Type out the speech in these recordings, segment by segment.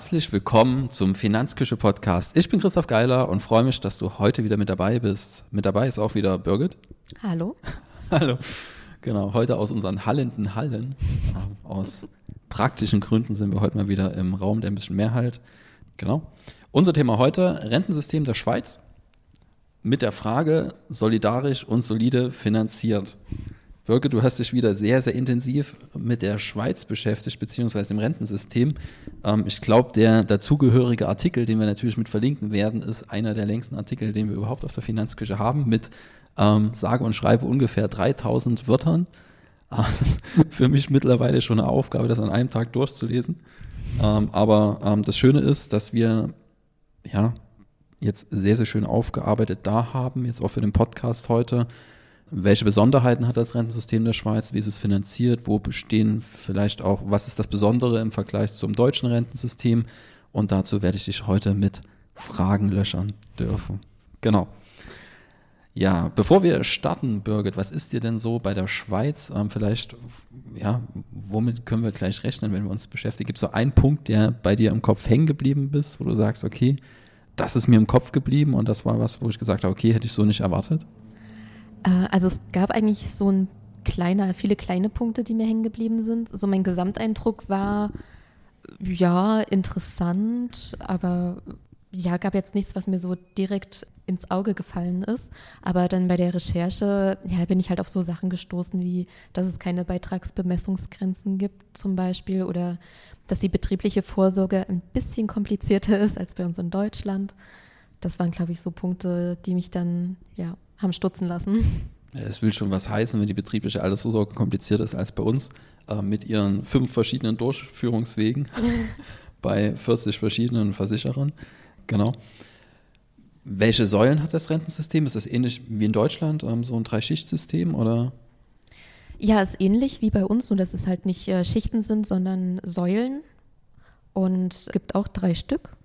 Herzlich willkommen zum Finanzküche Podcast. Ich bin Christoph Geiler und freue mich, dass du heute wieder mit dabei bist. Mit dabei ist auch wieder Birgit. Hallo. Hallo. Genau, heute aus unseren hallenden Hallen. Ähm, aus praktischen Gründen sind wir heute mal wieder im Raum, der ein bisschen mehr halt. Genau. Unser Thema heute: Rentensystem der Schweiz mit der Frage solidarisch und solide finanziert. Birke, du hast dich wieder sehr, sehr intensiv mit der Schweiz beschäftigt, beziehungsweise dem Rentensystem. Ähm, ich glaube, der dazugehörige Artikel, den wir natürlich mit verlinken werden, ist einer der längsten Artikel, den wir überhaupt auf der Finanzküche haben, mit ähm, sage und schreibe ungefähr 3000 Wörtern. Also für mich mittlerweile schon eine Aufgabe, das an einem Tag durchzulesen. Ähm, aber ähm, das Schöne ist, dass wir ja jetzt sehr, sehr schön aufgearbeitet da haben, jetzt auch für den Podcast heute welche Besonderheiten hat das Rentensystem der Schweiz? Wie ist es finanziert? Wo bestehen vielleicht auch, was ist das Besondere im Vergleich zum deutschen Rentensystem? Und dazu werde ich dich heute mit Fragen löchern dürfen. Genau. Ja, bevor wir starten, Birgit, was ist dir denn so bei der Schweiz? Ähm, vielleicht, ja, womit können wir gleich rechnen, wenn wir uns beschäftigen? Gibt es so einen Punkt, der bei dir im Kopf hängen geblieben ist, wo du sagst, okay, das ist mir im Kopf geblieben und das war was, wo ich gesagt habe, okay, hätte ich so nicht erwartet? Äh, also es gab eigentlich so ein kleiner, viele kleine Punkte, die mir hängen geblieben sind. So mein Gesamteindruck war, ja, interessant, aber ja, gab jetzt nichts, was mir so direkt ins Auge gefallen ist. Aber dann bei der Recherche, ja, bin ich halt auf so Sachen gestoßen, wie, dass es keine Beitragsbemessungsgrenzen gibt zum Beispiel oder dass die betriebliche Vorsorge ein bisschen komplizierter ist als bei uns in Deutschland. Das waren, glaube ich, so Punkte, die mich dann, ja, haben stutzen lassen. Es will schon was heißen, wenn die betriebliche Altersvorsorge komplizierter ist als bei uns, äh, mit ihren fünf verschiedenen Durchführungswegen bei 40 verschiedenen Versicherern. Genau. Welche Säulen hat das Rentensystem? Ist das ähnlich wie in Deutschland, ähm, so ein Dreischichtsystem oder? Ja, ist ähnlich wie bei uns, nur dass es halt nicht äh, Schichten sind, sondern Säulen. Und es gibt auch drei Stück.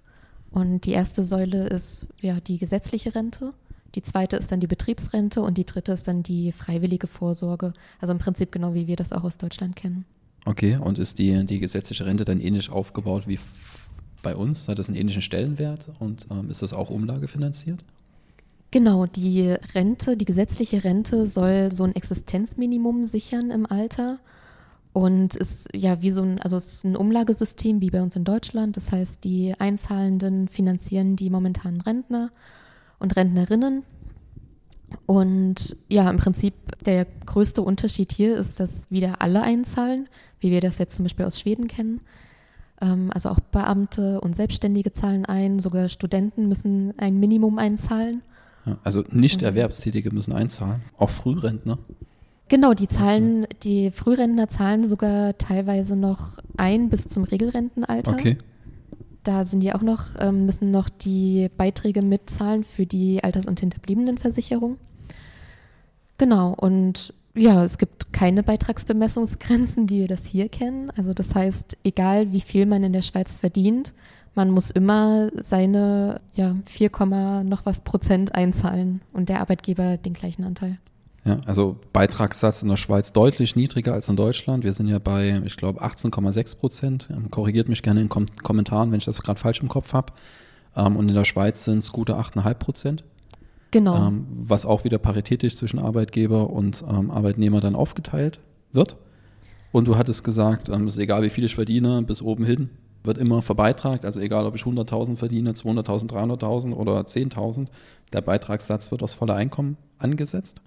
Und die erste Säule ist ja die gesetzliche Rente. Die zweite ist dann die Betriebsrente und die dritte ist dann die freiwillige Vorsorge. Also im Prinzip genau wie wir das auch aus Deutschland kennen. Okay, und ist die, die gesetzliche Rente dann ähnlich aufgebaut wie bei uns? Hat das einen ähnlichen Stellenwert und ähm, ist das auch umlagefinanziert? Genau, die Rente, die gesetzliche Rente soll so ein Existenzminimum sichern im Alter und ist ja wie so ein, also es ist ein Umlagesystem wie bei uns in Deutschland. Das heißt, die Einzahlenden finanzieren die momentanen Rentner und Rentnerinnen. Und ja, im Prinzip der größte Unterschied hier ist, dass wieder alle einzahlen, wie wir das jetzt zum Beispiel aus Schweden kennen. Ähm, also auch Beamte und Selbstständige zahlen ein, sogar Studenten müssen ein Minimum einzahlen. also nicht Erwerbstätige müssen einzahlen, auch Frührentner. Genau, die zahlen, die Frührentner zahlen sogar teilweise noch ein bis zum Regelrentenalter. Okay. Da sind die auch noch, ähm, müssen noch die Beiträge mitzahlen für die Alters- und Hinterbliebenenversicherung. Genau, und ja, es gibt keine Beitragsbemessungsgrenzen, wie wir das hier kennen. Also das heißt, egal wie viel man in der Schweiz verdient, man muss immer seine ja, 4, noch was Prozent einzahlen und der Arbeitgeber den gleichen Anteil. Ja, also Beitragssatz in der Schweiz deutlich niedriger als in Deutschland. Wir sind ja bei, ich glaube, 18,6 Prozent. Ähm, korrigiert mich gerne in Kom Kommentaren, wenn ich das gerade falsch im Kopf habe. Ähm, und in der Schweiz sind es gute 8,5 Prozent. Genau. Ähm, was auch wieder paritätisch zwischen Arbeitgeber und ähm, Arbeitnehmer dann aufgeteilt wird. Und du hattest gesagt, ähm, es ist egal, wie viel ich verdiene, bis oben hin wird immer verbeitragt. Also egal, ob ich 100.000 verdiene, 200.000, 300.000 oder 10.000, der Beitragssatz wird aus voller Einkommen angesetzt.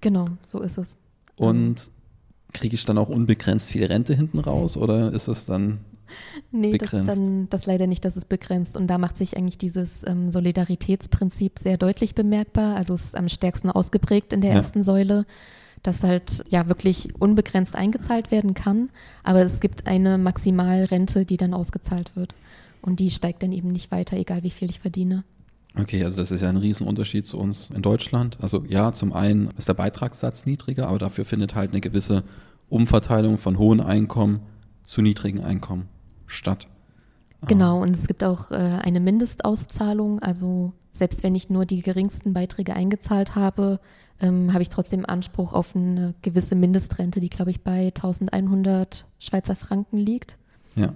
Genau, so ist es. Und kriege ich dann auch unbegrenzt viel Rente hinten raus oder ist es dann Nee, begrenzt? das ist dann das leider nicht, dass es begrenzt. Und da macht sich eigentlich dieses ähm, Solidaritätsprinzip sehr deutlich bemerkbar. Also es ist am stärksten ausgeprägt in der ja. ersten Säule, dass halt ja wirklich unbegrenzt eingezahlt werden kann. Aber es gibt eine Maximalrente, die dann ausgezahlt wird. Und die steigt dann eben nicht weiter, egal wie viel ich verdiene. Okay, also das ist ja ein Riesenunterschied zu uns in Deutschland. Also ja, zum einen ist der Beitragssatz niedriger, aber dafür findet halt eine gewisse Umverteilung von hohen Einkommen zu niedrigen Einkommen statt. Genau, und es gibt auch äh, eine Mindestauszahlung. Also selbst wenn ich nur die geringsten Beiträge eingezahlt habe, ähm, habe ich trotzdem Anspruch auf eine gewisse Mindestrente, die, glaube ich, bei 1100 Schweizer Franken liegt. Ja.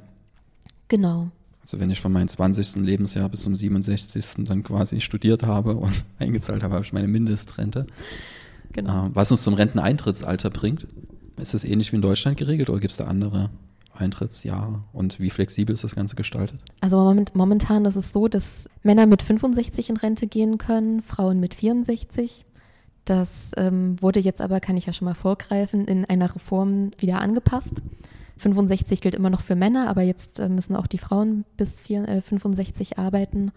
Genau. Also wenn ich von meinem 20. Lebensjahr bis zum 67. dann quasi studiert habe und eingezahlt habe, habe ich meine Mindestrente. Genau. Äh, was uns zum Renteneintrittsalter bringt. Ist das ähnlich wie in Deutschland geregelt oder gibt es da andere Eintrittsjahre und wie flexibel ist das Ganze gestaltet? Also moment, momentan ist es so, dass Männer mit 65 in Rente gehen können, Frauen mit 64. Das ähm, wurde jetzt aber, kann ich ja schon mal vorgreifen, in einer Reform wieder angepasst. 65 gilt immer noch für Männer, aber jetzt äh, müssen auch die Frauen bis vier, äh, 65 arbeiten.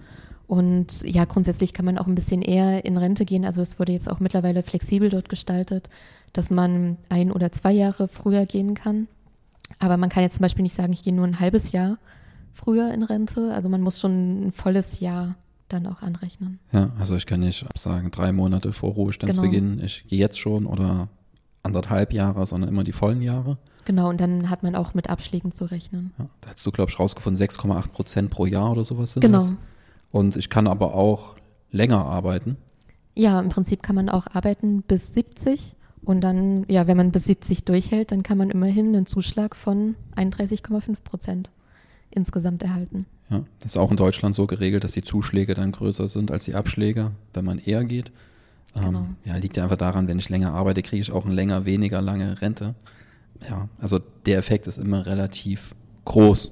Und ja, grundsätzlich kann man auch ein bisschen eher in Rente gehen. Also es wurde jetzt auch mittlerweile flexibel dort gestaltet, dass man ein oder zwei Jahre früher gehen kann. Aber man kann jetzt zum Beispiel nicht sagen, ich gehe nur ein halbes Jahr früher in Rente. Also man muss schon ein volles Jahr dann auch anrechnen. Ja, also ich kann nicht sagen, drei Monate vor Ruhestandsbeginn, genau. ich gehe jetzt schon oder anderthalb Jahre, sondern immer die vollen Jahre. Genau, und dann hat man auch mit Abschlägen zu rechnen. Ja, da hast du, glaube ich, rausgefunden, 6,8 Prozent pro Jahr oder sowas sind genau. das. Und ich kann aber auch länger arbeiten. Ja, im Prinzip kann man auch arbeiten bis 70 und dann, ja, wenn man bis 70 durchhält, dann kann man immerhin einen Zuschlag von 31,5 Prozent insgesamt erhalten. Ja, das ist auch in Deutschland so geregelt, dass die Zuschläge dann größer sind als die Abschläge, wenn man eher geht. Ähm, genau. ja, liegt ja einfach daran, wenn ich länger arbeite, kriege ich auch eine länger, weniger lange Rente. Ja, also der Effekt ist immer relativ groß.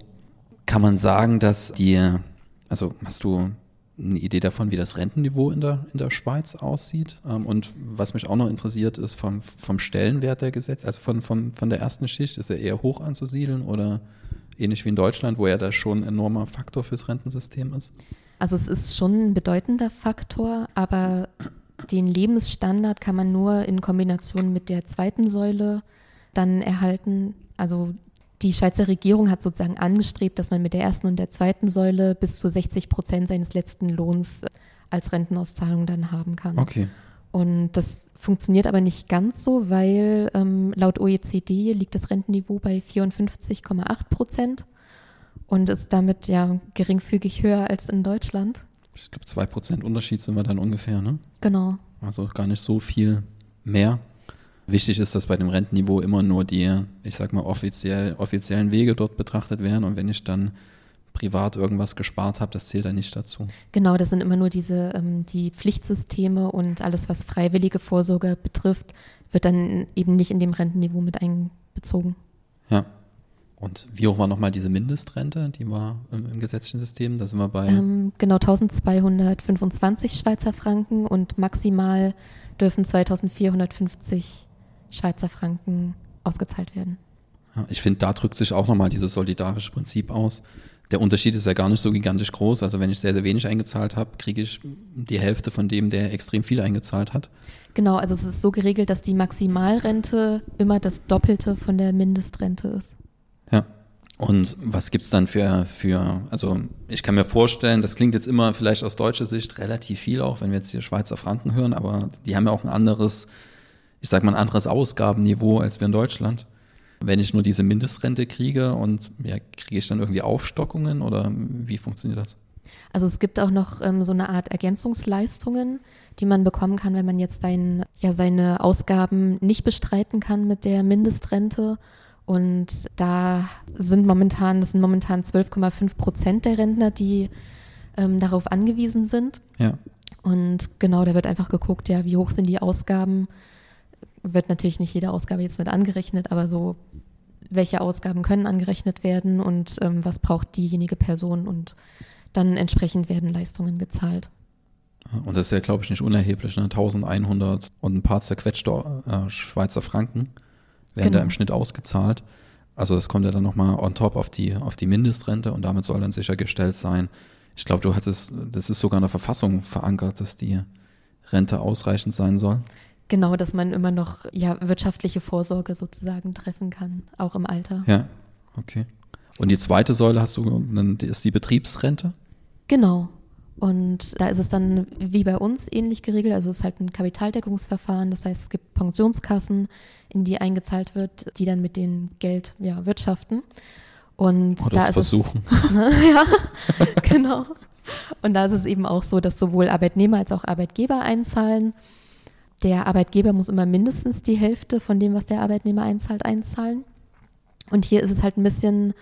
Kann man sagen, dass die, also hast du eine Idee davon, wie das Rentenniveau in der, in der Schweiz aussieht. Ähm, und was mich auch noch interessiert, ist vom, vom Stellenwert der Gesetze, also von, von, von der ersten Schicht, ist er eher hoch anzusiedeln oder ähnlich wie in Deutschland, wo er da schon ein enormer Faktor fürs Rentensystem ist? Also es ist schon ein bedeutender Faktor, aber den Lebensstandard kann man nur in Kombination mit der zweiten Säule dann erhalten. Also die Schweizer Regierung hat sozusagen angestrebt, dass man mit der ersten und der zweiten Säule bis zu 60 Prozent seines letzten Lohns als Rentenauszahlung dann haben kann. Okay. Und das funktioniert aber nicht ganz so, weil ähm, laut OECD liegt das Rentenniveau bei 54,8 Prozent und ist damit ja geringfügig höher als in Deutschland. Ich glaube, zwei Prozent Unterschied sind wir dann ungefähr, ne? Genau. Also gar nicht so viel mehr. Wichtig ist, dass bei dem Rentenniveau immer nur die, ich sag mal, offiziell, offiziellen Wege dort betrachtet werden. Und wenn ich dann privat irgendwas gespart habe, das zählt dann nicht dazu. Genau, das sind immer nur diese ähm, die Pflichtsysteme und alles, was freiwillige Vorsorge betrifft, wird dann eben nicht in dem Rentenniveau mit einbezogen. Ja. Und wie hoch war nochmal diese Mindestrente? Die war im, im, gesetzlichen System? Da sind wir bei. Ähm, genau, 1225 Schweizer Franken und maximal dürfen 2450 Schweizer Franken ausgezahlt werden. Ich finde, da drückt sich auch nochmal dieses solidarische Prinzip aus. Der Unterschied ist ja gar nicht so gigantisch groß. Also wenn ich sehr, sehr wenig eingezahlt habe, kriege ich die Hälfte von dem, der extrem viel eingezahlt hat. Genau, also es ist so geregelt, dass die Maximalrente immer das Doppelte von der Mindestrente ist. Ja. Und was gibt es dann für, für, also ich kann mir vorstellen, das klingt jetzt immer vielleicht aus deutscher Sicht relativ viel auch, wenn wir jetzt hier Schweizer Franken hören, aber die haben ja auch ein anderes, ich sag mal, ein anderes Ausgabenniveau als wir in Deutschland. Wenn ich nur diese Mindestrente kriege und ja, kriege ich dann irgendwie Aufstockungen oder wie funktioniert das? Also es gibt auch noch ähm, so eine Art Ergänzungsleistungen, die man bekommen kann, wenn man jetzt sein, ja, seine Ausgaben nicht bestreiten kann mit der Mindestrente. Und da sind momentan, das sind momentan 12,5 Prozent der Rentner, die ähm, darauf angewiesen sind. Ja. Und genau, da wird einfach geguckt, ja, wie hoch sind die Ausgaben. Wird natürlich nicht jede Ausgabe jetzt mit angerechnet, aber so, welche Ausgaben können angerechnet werden und ähm, was braucht diejenige Person und dann entsprechend werden Leistungen gezahlt. Und das ist ja, glaube ich, nicht unerheblich, ne? 1100 und ein paar zerquetschte äh, Schweizer Franken werden genau. da im Schnitt ausgezahlt. Also das kommt ja dann nochmal on top auf die, auf die Mindestrente und damit soll dann sichergestellt sein. Ich glaube, du hattest, das ist sogar in der Verfassung verankert, dass die Rente ausreichend sein soll. Genau, dass man immer noch ja, wirtschaftliche Vorsorge sozusagen treffen kann, auch im Alter. Ja, okay. Und die zweite Säule hast du, ist die Betriebsrente? Genau. Und da ist es dann wie bei uns ähnlich geregelt. Also es ist halt ein Kapitaldeckungsverfahren. Das heißt, es gibt Pensionskassen, in die eingezahlt wird, die dann mit dem Geld ja, wirtschaften. Und oh, da ist versuchen. es ja, genau. Und da ist es eben auch so, dass sowohl Arbeitnehmer als auch Arbeitgeber einzahlen. Der Arbeitgeber muss immer mindestens die Hälfte von dem, was der Arbeitnehmer einzahlt, einzahlen. Und hier ist es halt ein bisschen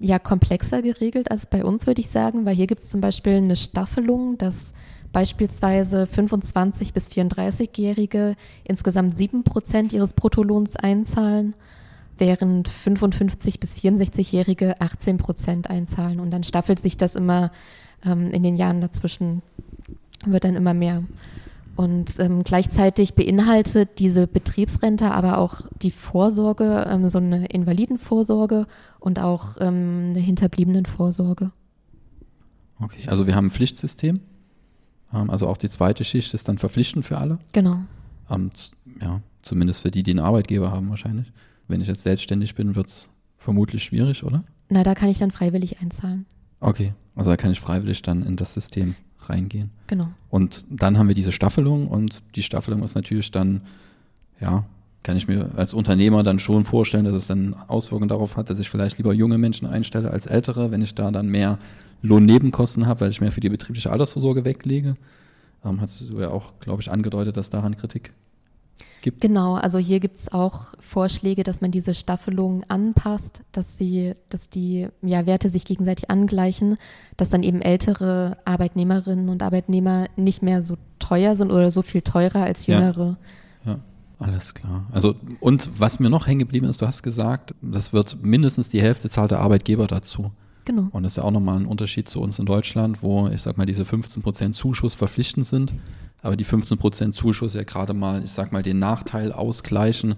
ja komplexer geregelt als bei uns, würde ich sagen, weil hier gibt es zum Beispiel eine Staffelung, dass beispielsweise 25 bis 34-Jährige insgesamt 7 Prozent ihres Bruttolohns einzahlen, während 55 bis 64-Jährige 18 Prozent einzahlen. Und dann staffelt sich das immer ähm, in den Jahren dazwischen, wird dann immer mehr. Und ähm, gleichzeitig beinhaltet diese Betriebsrente aber auch die Vorsorge, ähm, so eine Invalidenvorsorge und auch ähm, eine Hinterbliebenenvorsorge. Okay, also wir haben ein Pflichtsystem. Ähm, also auch die zweite Schicht ist dann verpflichtend für alle. Genau. Ähm, ja, zumindest für die, die einen Arbeitgeber haben wahrscheinlich. Wenn ich jetzt selbstständig bin, wird es vermutlich schwierig, oder? Na, da kann ich dann freiwillig einzahlen. Okay, also da kann ich freiwillig dann in das System reingehen. Genau. Und dann haben wir diese Staffelung und die Staffelung ist natürlich dann, ja, kann ich mir als Unternehmer dann schon vorstellen, dass es dann Auswirkungen darauf hat, dass ich vielleicht lieber junge Menschen einstelle als ältere, wenn ich da dann mehr Lohnnebenkosten habe, weil ich mehr für die betriebliche Altersvorsorge weglege. Ähm, hast du ja auch, glaube ich, angedeutet, dass daran Kritik gibt. Genau, also hier gibt es auch Vorschläge, dass man diese Staffelung anpasst, dass sie, dass die ja, Werte sich gegenseitig angleichen, dass dann eben ältere Arbeitnehmerinnen und Arbeitnehmer nicht mehr so teuer sind oder so viel teurer als jüngere. Ja. ja. Alles klar. Also, und was mir noch hängen geblieben ist, du hast gesagt, das wird mindestens die Hälfte zahlt der Arbeitgeber dazu. Genau. Und das ist ja auch nochmal ein Unterschied zu uns in Deutschland, wo ich sag mal, diese 15% Zuschuss verpflichtend sind aber die 15% Zuschuss ja gerade mal, ich sag mal, den Nachteil ausgleichen,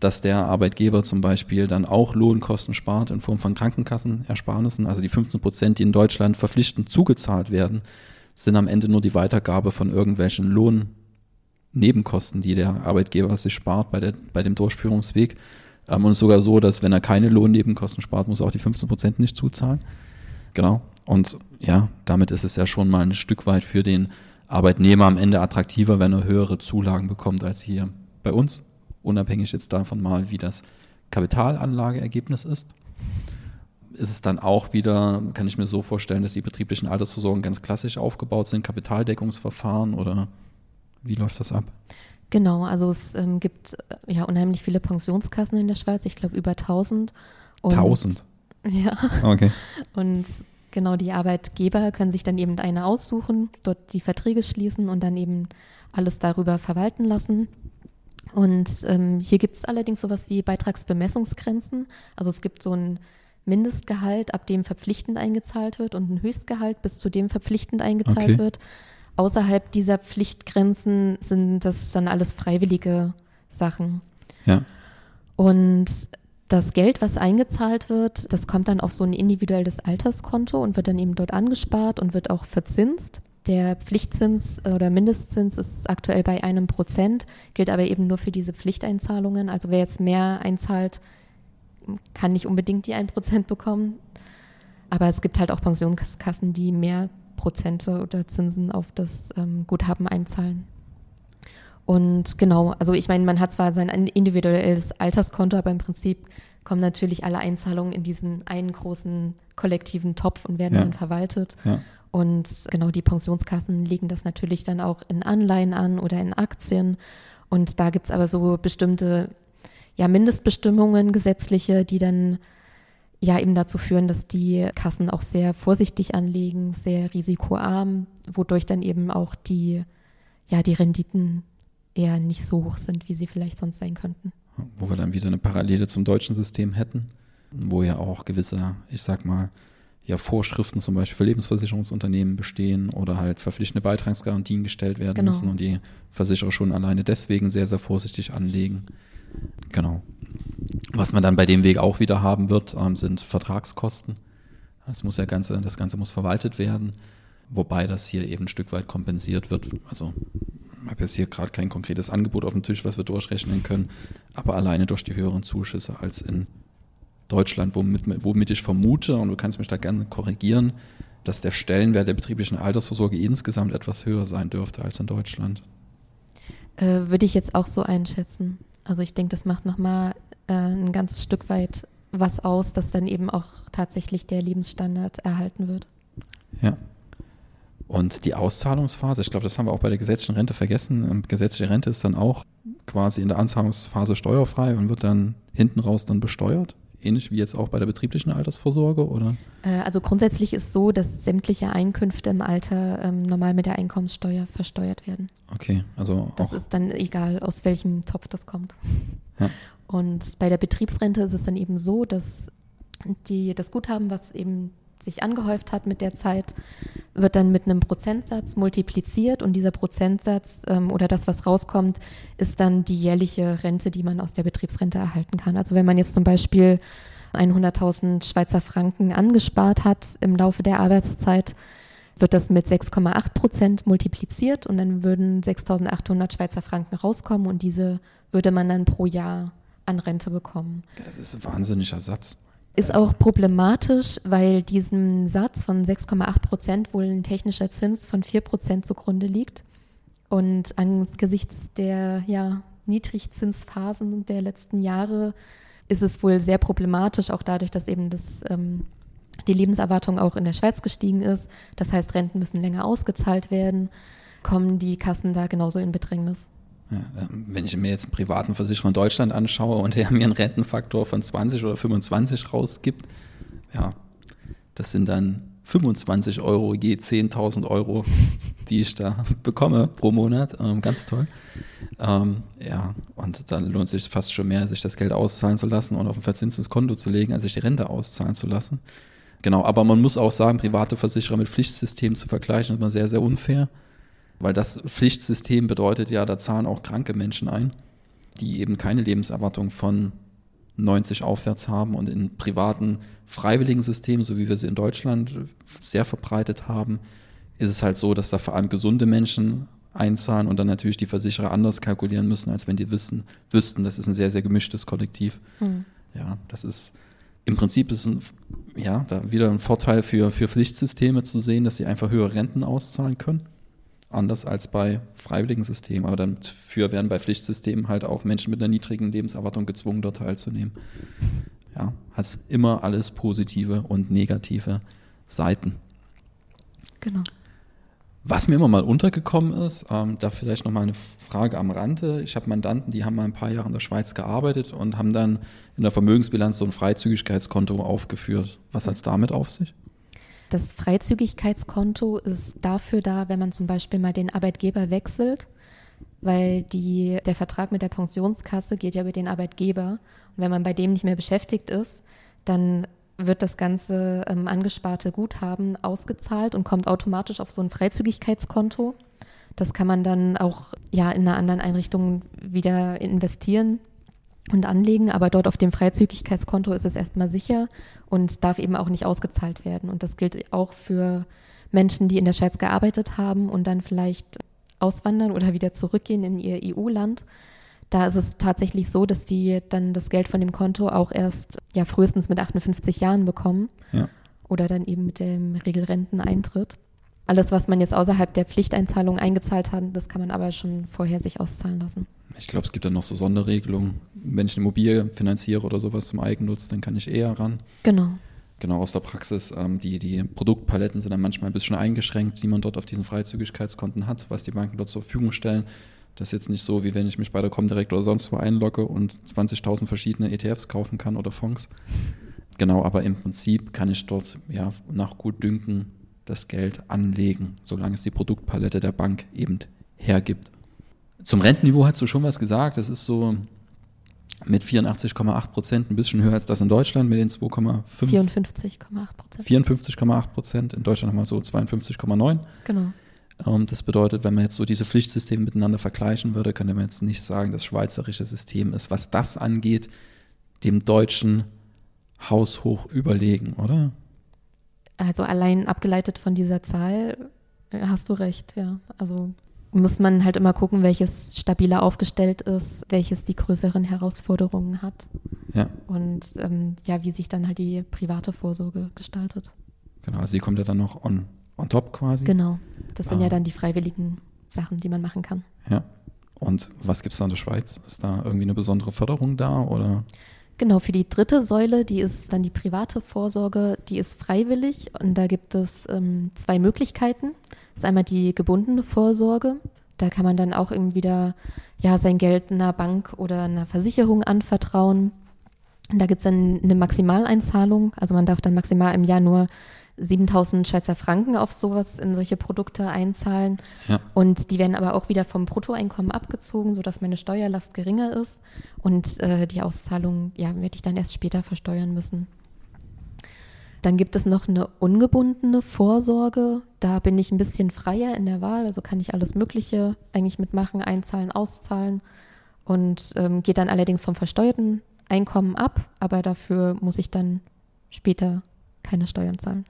dass der Arbeitgeber zum Beispiel dann auch Lohnkosten spart in Form von Krankenkassenersparnissen. Also die 15 Prozent, die in Deutschland verpflichtend zugezahlt werden, sind am Ende nur die Weitergabe von irgendwelchen Lohnnebenkosten, die der Arbeitgeber sich spart bei, der, bei dem Durchführungsweg. Ähm, und sogar so, dass wenn er keine Lohnnebenkosten spart, muss er auch die 15 Prozent nicht zuzahlen. Genau. Und ja, damit ist es ja schon mal ein Stück weit für den Arbeitnehmer am Ende attraktiver, wenn er höhere Zulagen bekommt als hier bei uns, unabhängig jetzt davon mal, wie das Kapitalanlageergebnis ist. Ist es dann auch wieder, kann ich mir so vorstellen, dass die betrieblichen Altersvorsorgen ganz klassisch aufgebaut sind, Kapitaldeckungsverfahren oder wie läuft das ab? Genau, also es ähm, gibt äh, ja unheimlich viele Pensionskassen in der Schweiz, ich glaube über 1000. Und, 1000? Ja. Okay. Und Genau, die Arbeitgeber können sich dann eben eine aussuchen, dort die Verträge schließen und dann eben alles darüber verwalten lassen. Und ähm, hier gibt es allerdings sowas wie Beitragsbemessungsgrenzen. Also es gibt so ein Mindestgehalt, ab dem verpflichtend eingezahlt wird und ein Höchstgehalt, bis zu dem verpflichtend eingezahlt okay. wird. Außerhalb dieser Pflichtgrenzen sind das dann alles freiwillige Sachen. Ja. Und das Geld, was eingezahlt wird, das kommt dann auf so ein individuelles Alterskonto und wird dann eben dort angespart und wird auch verzinst. Der Pflichtzins oder Mindestzins ist aktuell bei einem Prozent, gilt aber eben nur für diese Pflichteinzahlungen. Also wer jetzt mehr einzahlt, kann nicht unbedingt die ein Prozent bekommen. Aber es gibt halt auch Pensionskassen, die mehr Prozente oder Zinsen auf das ähm, Guthaben einzahlen. Und genau, also ich meine, man hat zwar sein individuelles Alterskonto, aber im Prinzip kommen natürlich alle Einzahlungen in diesen einen großen kollektiven Topf und werden ja. dann verwaltet. Ja. Und genau, die Pensionskassen legen das natürlich dann auch in Anleihen an oder in Aktien. Und da gibt es aber so bestimmte ja, Mindestbestimmungen, gesetzliche, die dann ja eben dazu führen, dass die Kassen auch sehr vorsichtig anlegen, sehr risikoarm, wodurch dann eben auch die, ja, die Renditen eher nicht so hoch sind, wie sie vielleicht sonst sein könnten. Wo wir dann wieder eine Parallele zum deutschen System hätten, wo ja auch gewisse, ich sag mal, ja, Vorschriften zum Beispiel für Lebensversicherungsunternehmen bestehen oder halt verpflichtende Beitragsgarantien gestellt werden genau. müssen und die Versicherer schon alleine deswegen sehr, sehr vorsichtig anlegen. Genau. Was man dann bei dem Weg auch wieder haben wird, ähm, sind Vertragskosten. Das muss ja ganze, das Ganze muss verwaltet werden, wobei das hier eben ein Stück weit kompensiert wird. Also habe jetzt hier gerade kein konkretes Angebot auf dem Tisch, was wir durchrechnen können, aber alleine durch die höheren Zuschüsse als in Deutschland, womit, womit ich vermute, und du kannst mich da gerne korrigieren, dass der Stellenwert der betrieblichen Altersvorsorge insgesamt etwas höher sein dürfte als in Deutschland. Äh, würde ich jetzt auch so einschätzen. Also ich denke, das macht nochmal äh, ein ganzes Stück weit was aus, dass dann eben auch tatsächlich der Lebensstandard erhalten wird. Ja. Und die Auszahlungsphase, ich glaube, das haben wir auch bei der gesetzlichen Rente vergessen. Gesetzliche Rente ist dann auch quasi in der Anzahlungsphase steuerfrei und wird dann hinten raus dann besteuert ähnlich wie jetzt auch bei der betrieblichen Altersvorsorge, oder? Äh, also grundsätzlich ist so, dass sämtliche Einkünfte im Alter ähm, normal mit der Einkommenssteuer versteuert werden. Okay, also Das ist dann egal, aus welchem Topf das kommt. Ja. Und bei der Betriebsrente ist es dann eben so, dass die, das Guthaben, was eben sich angehäuft hat mit der Zeit, wird dann mit einem Prozentsatz multipliziert und dieser Prozentsatz ähm, oder das, was rauskommt, ist dann die jährliche Rente, die man aus der Betriebsrente erhalten kann. Also wenn man jetzt zum Beispiel 100.000 Schweizer Franken angespart hat im Laufe der Arbeitszeit, wird das mit 6,8 Prozent multipliziert und dann würden 6.800 Schweizer Franken rauskommen und diese würde man dann pro Jahr an Rente bekommen. das ist ein wahnsinniger Satz. Ist auch problematisch, weil diesem Satz von 6,8 Prozent wohl ein technischer Zins von 4 Prozent zugrunde liegt. Und angesichts der ja, Niedrigzinsphasen der letzten Jahre ist es wohl sehr problematisch, auch dadurch, dass eben das, ähm, die Lebenserwartung auch in der Schweiz gestiegen ist. Das heißt, Renten müssen länger ausgezahlt werden, kommen die Kassen da genauso in Bedrängnis. Ja, wenn ich mir jetzt einen privaten Versicherer in Deutschland anschaue und der mir einen Rentenfaktor von 20 oder 25 rausgibt, ja, das sind dann 25 Euro je 10.000 Euro, die ich da bekomme pro Monat. Ähm, ganz toll. Ähm, ja, und dann lohnt es sich fast schon mehr, sich das Geld auszahlen zu lassen und auf ein verzinstes Konto zu legen, als sich die Rente auszahlen zu lassen. Genau, aber man muss auch sagen, private Versicherer mit Pflichtsystemen zu vergleichen, ist immer sehr, sehr unfair. Weil das Pflichtsystem bedeutet ja, da zahlen auch kranke Menschen ein, die eben keine Lebenserwartung von 90 aufwärts haben und in privaten freiwilligen Systemen, so wie wir sie in Deutschland sehr verbreitet haben, ist es halt so, dass da vor allem gesunde Menschen einzahlen und dann natürlich die Versicherer anders kalkulieren müssen, als wenn die wissen, wüssten, das ist ein sehr, sehr gemischtes Kollektiv. Hm. Ja, das ist im Prinzip ist ein, ja, da wieder ein Vorteil für, für Pflichtsysteme zu sehen, dass sie einfach höhere Renten auszahlen können. Anders als bei freiwilligen Systemen. Aber dafür werden bei Pflichtsystemen halt auch Menschen mit einer niedrigen Lebenserwartung gezwungen, dort teilzunehmen. Ja, hat immer alles positive und negative Seiten. Genau. Was mir immer mal untergekommen ist, ähm, da vielleicht nochmal eine Frage am Rande. Ich habe Mandanten, die haben mal ein paar Jahre in der Schweiz gearbeitet und haben dann in der Vermögensbilanz so ein Freizügigkeitskonto aufgeführt. Was hat es damit auf sich? Das Freizügigkeitskonto ist dafür da, wenn man zum Beispiel mal den Arbeitgeber wechselt, weil die, der Vertrag mit der Pensionskasse geht ja über den Arbeitgeber. Und wenn man bei dem nicht mehr beschäftigt ist, dann wird das ganze ähm, angesparte Guthaben ausgezahlt und kommt automatisch auf so ein Freizügigkeitskonto. Das kann man dann auch ja in einer anderen Einrichtung wieder investieren und anlegen, aber dort auf dem Freizügigkeitskonto ist es erstmal sicher und darf eben auch nicht ausgezahlt werden. Und das gilt auch für Menschen, die in der Schweiz gearbeitet haben und dann vielleicht auswandern oder wieder zurückgehen in ihr EU-Land. Da ist es tatsächlich so, dass die dann das Geld von dem Konto auch erst ja frühestens mit 58 Jahren bekommen Ja. oder dann eben mit dem Regelrenteneintritt. Alles, was man jetzt außerhalb der Pflichteinzahlung eingezahlt hat, das kann man aber schon vorher sich auszahlen lassen. Ich glaube, es gibt dann noch so Sonderregelungen. Wenn ich eine Immobilie finanziere oder sowas zum Eigennutz, dann kann ich eher ran. Genau. Genau, aus der Praxis. Ähm, die, die Produktpaletten sind dann manchmal ein bisschen eingeschränkt, die man dort auf diesen Freizügigkeitskonten hat, was die Banken dort zur Verfügung stellen. Das ist jetzt nicht so, wie wenn ich mich bei der Comdirect oder sonst wo einlogge und 20.000 verschiedene ETFs kaufen kann oder Fonds. Genau, aber im Prinzip kann ich dort ja nach Gutdünken das Geld anlegen, solange es die Produktpalette der Bank eben hergibt. Zum Rentenniveau hast du schon was gesagt. Das ist so mit 84,8 Prozent ein bisschen höher als das in Deutschland mit den 2,5. 54,8 Prozent. 54,8 Prozent. In Deutschland haben wir so 52,9. Genau. Ähm, das bedeutet, wenn man jetzt so diese Pflichtsysteme miteinander vergleichen würde, könnte man jetzt nicht sagen, das schweizerische System ist, was das angeht, dem deutschen haushoch überlegen, oder? Also allein abgeleitet von dieser Zahl äh, hast du recht, ja. Also muss man halt immer gucken, welches stabiler aufgestellt ist, welches die größeren Herausforderungen hat Ja, und ähm, ja, wie sich dann halt die private Vorsorge gestaltet. genau. Also die kommt ja dann noch on, on top quasi. Genau. Das sind Ah. ja dann die freiwilligen Sachen, die man machen kann. Ja. Und was gibt es da in der Schweiz? Ist da irgendwie eine besondere Förderung da oder? Genau, für die dritte Säule, die ist dann die private Vorsorge, die ist freiwillig und da gibt es ähm, zwei Möglichkeiten. Das ist einmal die gebundene Vorsorge. Da kann man dann auch irgendwie wieder ja, sein Geld einer Bank oder einer Versicherung anvertrauen. Da gibt es dann eine Maximaleinzahlung. Also man darf dann maximal im Jahr nur 7000 Schweizer Franken auf sowas in solche Produkte einzahlen. Ja. Und die werden aber auch wieder vom Bruttoeinkommen abgezogen, sodass meine Steuerlast geringer ist. Und äh, die Auszahlung, ja, werde ich dann erst später versteuern müssen. Dann gibt es noch eine ungebundene Vorsorge. Da bin ich ein bisschen freier in der Wahl. Also kann ich alles Mögliche eigentlich mitmachen, einzahlen, auszahlen. Und ähm, geht dann allerdings vom versteuerten Einkommen ab. Aber dafür muss ich dann später keine Steuern zahlen.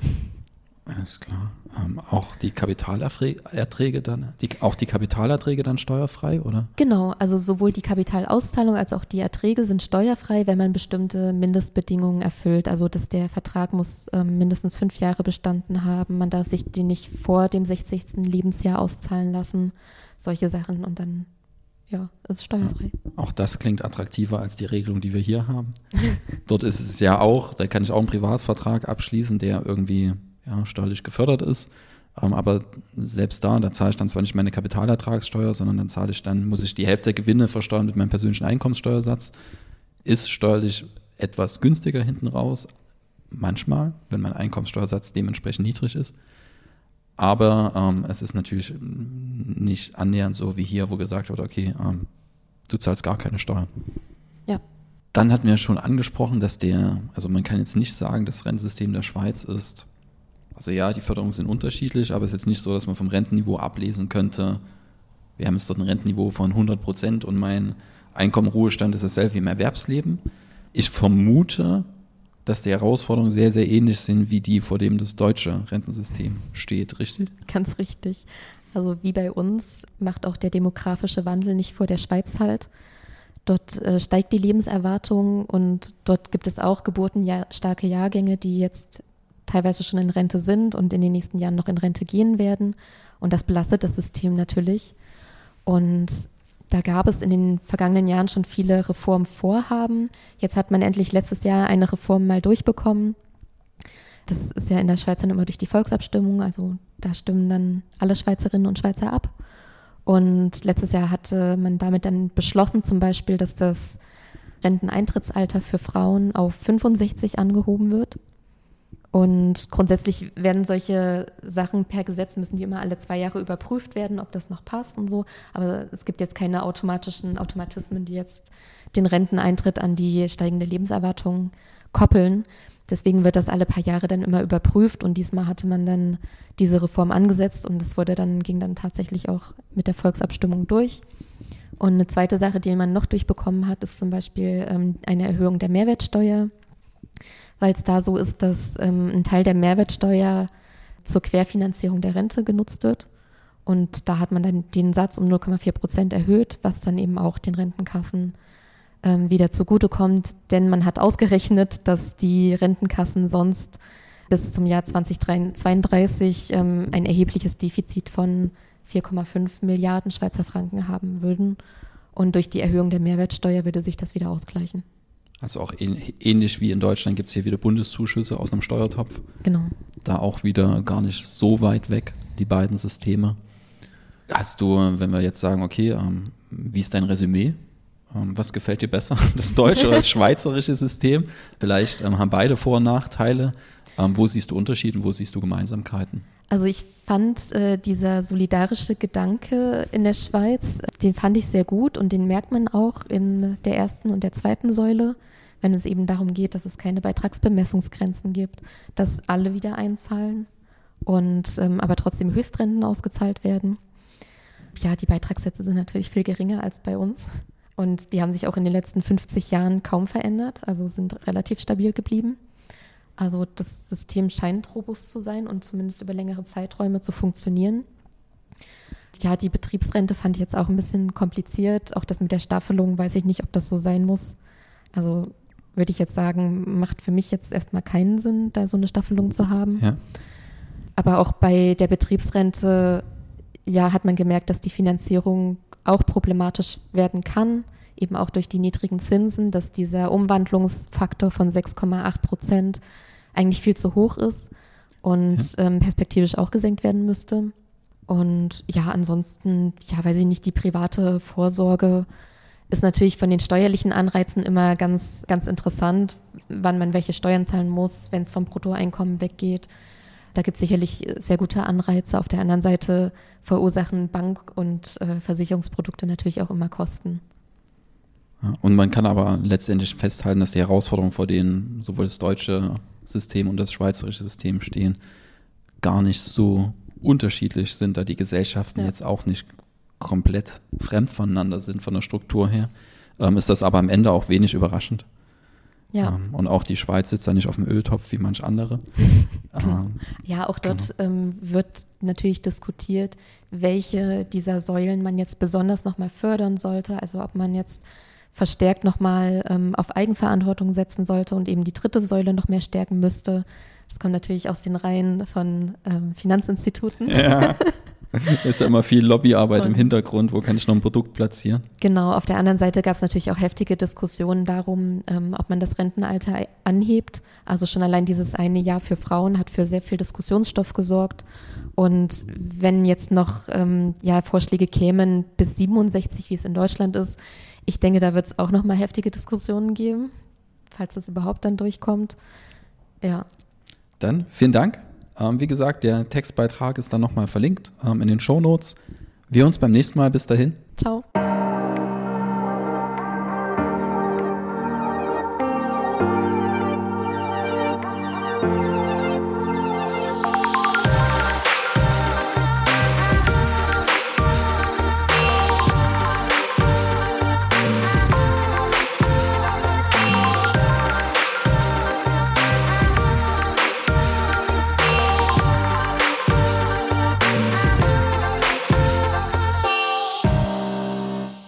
Alles klar. Ähm, auch die Kapitalerträge dann, die, auch die Kapitalerträge dann steuerfrei, oder? Genau, also sowohl die Kapitalauszahlung als auch die Erträge sind steuerfrei, wenn man bestimmte Mindestbedingungen erfüllt. Also dass der Vertrag muss ähm, mindestens fünf Jahre bestanden haben, man darf sich den nicht vor dem 60. Lebensjahr auszahlen lassen, solche Sachen und dann ja, ist steuerfrei. Auch das klingt attraktiver als die Regelung, die wir hier haben. Dort ist es ja auch, da kann ich auch einen Privatvertrag abschließen, der irgendwie ja, steuerlich gefördert ist. Ähm, aber selbst da, da zahle ich dann zwar nicht meine Kapitalertragssteuer, sondern dann zahle ich dann, muss ich die Hälfte der Gewinne versteuern mit meinem persönlichen Einkommenssteuersatz. Ist steuerlich etwas günstiger hinten raus, manchmal, wenn mein Einkommenssteuersatz dementsprechend niedrig ist. Aber ähm, es ist natürlich nicht annähernd so wie hier, wo gesagt wird, okay, ähm, du zahlst gar keine Steuern. Ja. Dann hatten wir schon angesprochen, dass der, also man kann jetzt nicht sagen, das Rentensystem der Schweiz ist, also ja, die Förderungen sind unterschiedlich, aber es ist jetzt nicht so, dass man vom Rentenniveau ablesen könnte, wir haben jetzt dort ein Rentenniveau von 100 Prozent und mein Einkommen, Ruhestand ist dasselbe wie im Erwerbsleben. Ich vermute, dass die Herausforderungen sehr, sehr ähnlich sind wie die, vor dem das deutsche Rentensystem steht, richtig? Ganz richtig. Also wie bei uns macht auch der demografische Wandel nicht vor der Schweiz halt. Dort äh, steigt die Lebenserwartung und dort gibt es auch geburtenstarke Jahrgänge, die jetzt teilweise schon in Rente sind und in den nächsten Jahren noch in Rente gehen werden. Und das belastet das System natürlich. Und da gab es in den vergangenen Jahren schon viele Reformvorhaben. Jetzt hat man endlich letztes Jahr eine Reform mal durchbekommen. Das ist ja in der Schweiz dann immer durch die Volksabstimmung, also da stimmen dann alle Schweizerinnen und Schweizer ab. Und letztes Jahr hatte man damit dann beschlossen, zum Beispiel, dass das Renteneintrittsalter für Frauen auf 65 angehoben wird. Und grundsätzlich werden solche Sachen per Gesetz müssen die immer alle zwei Jahre überprüft werden, ob das noch passt und so. Aber es gibt jetzt keine automatischen Automatismen, die jetzt den Renteneintritt an die steigende Lebenserwartung koppeln. Deswegen wird das alle paar Jahre dann immer überprüft und diesmal hatte man dann diese Reform angesetzt und es wurde dann, ging dann tatsächlich auch mit der Volksabstimmung durch. Und eine zweite Sache, die man noch durchbekommen hat, ist zum Beispiel ähm, eine Erhöhung der Mehrwertsteuer weil es da so ist, dass ähm, ein Teil der Mehrwertsteuer zur Querfinanzierung der Rente genutzt wird. Und da hat man dann den Satz um 0,4 Prozent erhöht, was dann eben auch den Rentenkassen ähm, wieder zugutekommt. Denn man hat ausgerechnet, dass die Rentenkassen sonst bis zum Jahr 2032 ähm, ein erhebliches Defizit von 4,5 Milliarden Schweizer Franken haben würden. Und durch die Erhöhung der Mehrwertsteuer würde sich das wieder ausgleichen. Also auch ähnlich wie in Deutschland gibt es hier wieder Bundeszuschüsse aus einem Steuertopf. Genau. Da auch wieder gar nicht so weit weg, die beiden Systeme. Hast du, wenn wir jetzt sagen, okay, ähm, wie ist dein Resümee? Ähm, was gefällt dir besser, das deutsche oder das schweizerische System? Vielleicht ähm, haben beide Vor- und Nachteile. Ähm, wo siehst du Unterschiede und wo siehst du Gemeinsamkeiten? Also ich fand äh, dieser solidarische Gedanke in der Schweiz, den fand ich sehr gut und den merkt man auch in der ersten und der zweiten Säule, wenn es eben darum geht, dass es keine Beitragsbemessungsgrenzen gibt, dass alle wieder einzahlen und ähm, aber trotzdem Höchstrenten ausgezahlt werden. Ja, die Beitragssätze sind natürlich viel geringer als bei uns und die haben sich auch in den letzten 50 Jahren kaum verändert, also sind relativ stabil geblieben. Also das System scheint robust zu sein und zumindest über längere Zeiträume zu funktionieren. Ja, die Betriebsrente fand ich jetzt auch ein bisschen kompliziert. Auch das mit der Staffelung weiß ich nicht, ob das so sein muss. Also würde ich jetzt sagen, macht für mich jetzt erstmal keinen Sinn, da so eine Staffelung zu haben. Ja. Aber auch bei der Betriebsrente, ja, hat man gemerkt, dass die Finanzierung auch problematisch werden kann, eben auch durch die niedrigen Zinsen, dass dieser Umwandlungsfaktor von 6,8 Prozent eigentlich viel zu hoch ist und ja. ähm, perspektivisch auch gesenkt werden müsste. Und ja, ansonsten, ja, weiß ich nicht, die private Vorsorge ist natürlich von den steuerlichen Anreizen immer ganz, ganz interessant, wann man welche Steuern zahlen muss, wenn es vom Bruttoeinkommen weggeht. Da gibt es sicherlich sehr gute Anreize. Auf der anderen Seite verursachen Bank- und äh, Versicherungsprodukte natürlich auch immer Kosten. Ja, und man kann aber letztendlich festhalten, dass die Herausforderungen, vor denen sowohl das deutsche System und das schweizerische System stehen, gar nicht so unterschiedlich sind, da die Gesellschaften ja. jetzt auch nicht komplett fremd voneinander sind von der Struktur her, ähm, ist das aber am Ende auch wenig überraschend. Ja. Ähm, und auch die Schweiz sitzt da nicht auf dem Öltopf wie manch andere. ähm, ja, auch dort genau. ähm, wird natürlich diskutiert, welche dieser Säulen man jetzt besonders nochmal fördern sollte. Also ob man jetzt verstärkt nochmal ähm, auf Eigenverantwortung setzen sollte und eben die dritte Säule noch mehr stärken müsste. Das kommt natürlich aus den Reihen von ähm, Finanzinstituten. Ja. ist ja immer viel Lobbyarbeit und, im Hintergrund, wo kann ich noch ein Produkt platzieren? Genau, auf der anderen Seite gab es natürlich auch heftige Diskussionen darum, ähm, ob man das Rentenalter anhebt. Also schon allein dieses eine Jahr für Frauen hat für sehr viel Diskussionsstoff gesorgt. Und wenn jetzt noch ähm, ja, Vorschläge kämen bis 67, wie es in Deutschland ist, ich denke, da wird es auch nochmal heftige Diskussionen geben, falls das überhaupt dann durchkommt. Ja. Dann vielen Dank. Ähm, wie gesagt, der Textbeitrag ist dann nochmal verlinkt ähm, in den Show Notes. Wir uns beim nächsten Mal. Bis dahin. Ciao.